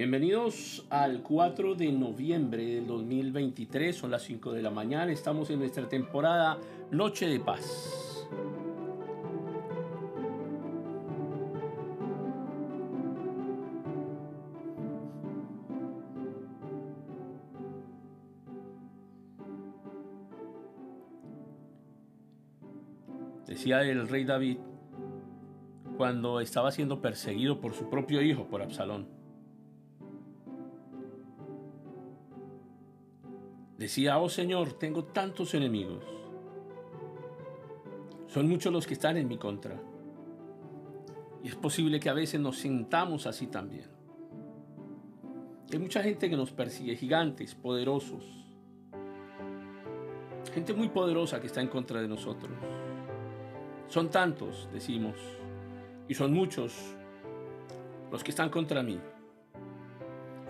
Bienvenidos al 4 de noviembre del 2023, son las 5 de la mañana, estamos en nuestra temporada Noche de Paz. Decía el rey David cuando estaba siendo perseguido por su propio hijo, por Absalón. Decía, oh Señor, tengo tantos enemigos. Son muchos los que están en mi contra. Y es posible que a veces nos sintamos así también. Hay mucha gente que nos persigue, gigantes, poderosos. Gente muy poderosa que está en contra de nosotros. Son tantos, decimos, y son muchos los que están contra mí.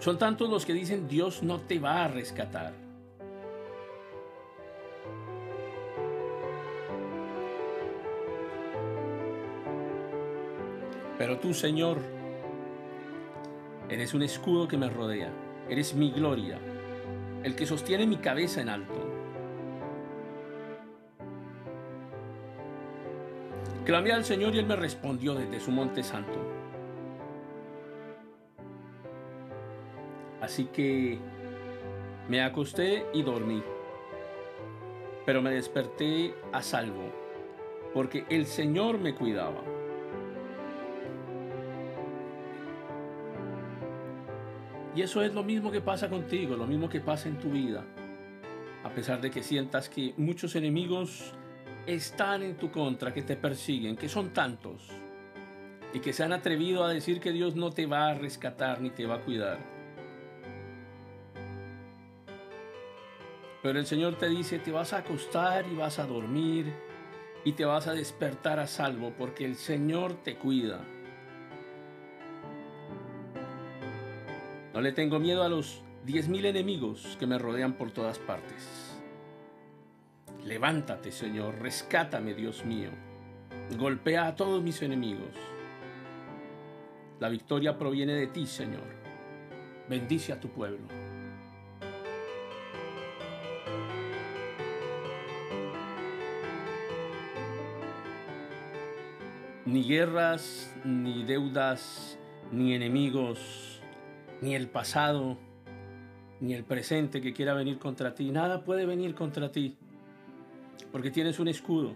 Son tantos los que dicen Dios no te va a rescatar. Pero tú, Señor, eres un escudo que me rodea, eres mi gloria, el que sostiene mi cabeza en alto. Clamé al Señor y Él me respondió desde su monte santo. Así que me acosté y dormí, pero me desperté a salvo, porque el Señor me cuidaba. Y eso es lo mismo que pasa contigo, lo mismo que pasa en tu vida. A pesar de que sientas que muchos enemigos están en tu contra, que te persiguen, que son tantos, y que se han atrevido a decir que Dios no te va a rescatar ni te va a cuidar. Pero el Señor te dice, te vas a acostar y vas a dormir y te vas a despertar a salvo porque el Señor te cuida. No le tengo miedo a los diez mil enemigos que me rodean por todas partes. Levántate, Señor, rescátame, Dios mío. Golpea a todos mis enemigos. La victoria proviene de ti, Señor. Bendice a tu pueblo. Ni guerras, ni deudas, ni enemigos ni el pasado, ni el presente que quiera venir contra ti. Nada puede venir contra ti, porque tienes un escudo.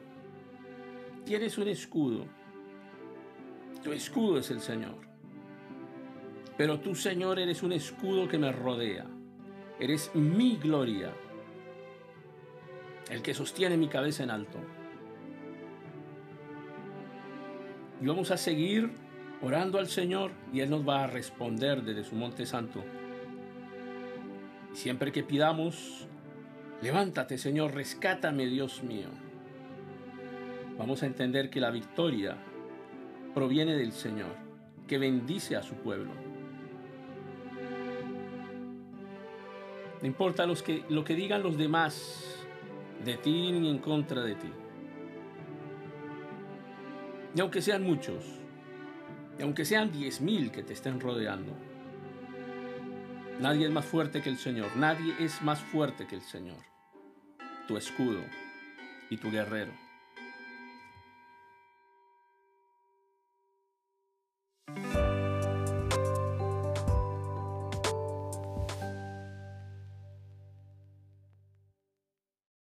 Tienes un escudo. Tu escudo es el Señor. Pero tú, Señor, eres un escudo que me rodea. Eres mi gloria, el que sostiene mi cabeza en alto. Y vamos a seguir orando al Señor y Él nos va a responder desde su monte santo. Siempre que pidamos, levántate Señor, rescátame Dios mío. Vamos a entender que la victoria proviene del Señor, que bendice a su pueblo. No importa los que, lo que digan los demás de ti ni en contra de ti. Y aunque sean muchos, y aunque sean diez mil que te estén rodeando, nadie es más fuerte que el Señor. Nadie es más fuerte que el Señor. Tu escudo y tu guerrero.